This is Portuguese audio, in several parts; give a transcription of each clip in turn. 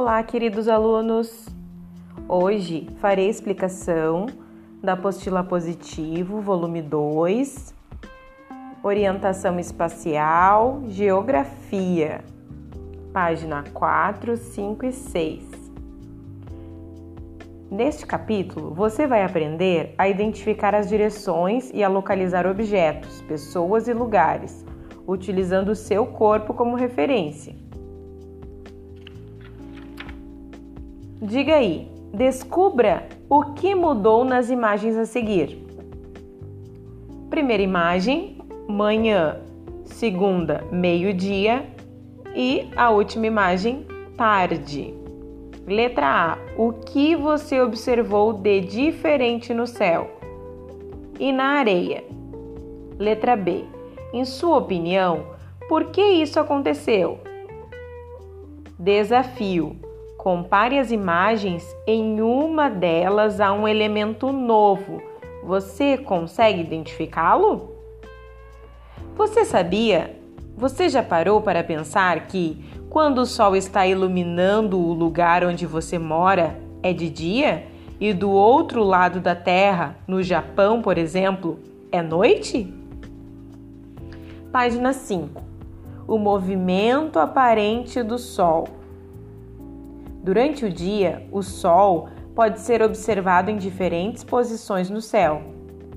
Olá, queridos alunos! Hoje farei explicação da apostila positivo, volume 2, orientação espacial, geografia, página 4, 5 e 6. Neste capítulo, você vai aprender a identificar as direções e a localizar objetos, pessoas e lugares, utilizando o seu corpo como referência. Diga aí, descubra o que mudou nas imagens a seguir. Primeira imagem, manhã. Segunda, meio-dia. E a última imagem, tarde. Letra A. O que você observou de diferente no céu? E na areia? Letra B. Em sua opinião, por que isso aconteceu? Desafio. Compare as imagens, em uma delas há um elemento novo. Você consegue identificá-lo? Você sabia? Você já parou para pensar que, quando o sol está iluminando o lugar onde você mora, é de dia? E do outro lado da Terra, no Japão, por exemplo, é noite? Página 5. O movimento aparente do Sol. Durante o dia, o Sol pode ser observado em diferentes posições no céu.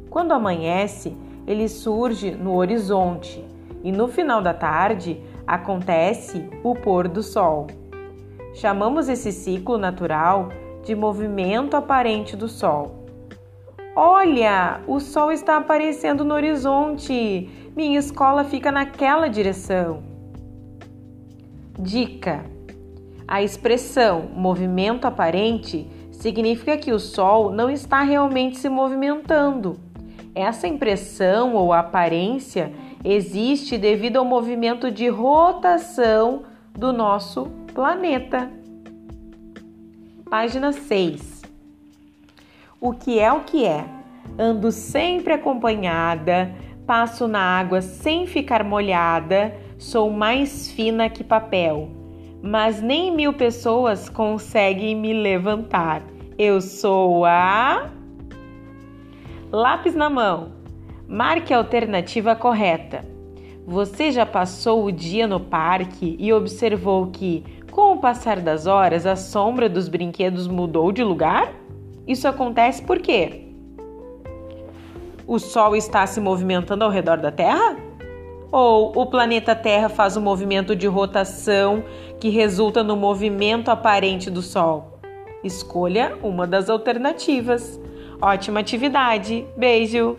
Quando amanhece, ele surge no horizonte e no final da tarde acontece o pôr do Sol. Chamamos esse ciclo natural de movimento aparente do Sol. Olha, o Sol está aparecendo no horizonte. Minha escola fica naquela direção. Dica: a expressão movimento aparente significa que o Sol não está realmente se movimentando. Essa impressão ou aparência existe devido ao movimento de rotação do nosso planeta. Página 6. O que é o que é? Ando sempre acompanhada, passo na água sem ficar molhada, sou mais fina que papel mas nem mil pessoas conseguem me levantar. Eu sou a. Lápis na mão. Marque a alternativa correta. Você já passou o dia no parque e observou que, com o passar das horas, a sombra dos brinquedos mudou de lugar? Isso acontece por quê? O Sol está se movimentando ao redor da Terra? Ou o planeta Terra faz um movimento de rotação que resulta no movimento aparente do Sol? Escolha uma das alternativas. Ótima atividade! Beijo!